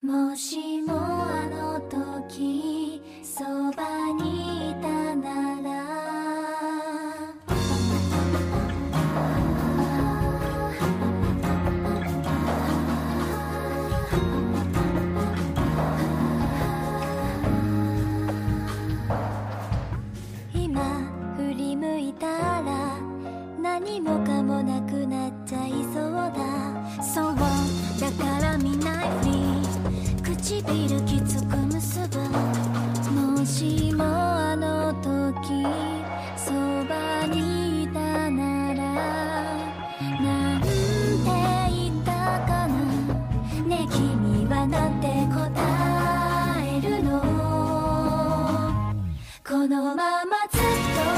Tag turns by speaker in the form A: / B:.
A: もしもあの時そばにいたなら。今振り向いたら何もかもなくなっちゃいそうだ。そう。だから見ないふり唇きつく結ぶもしもあの時そばにいたならなんて言ったかな。ねえ君はなんて答えるの。このままずっと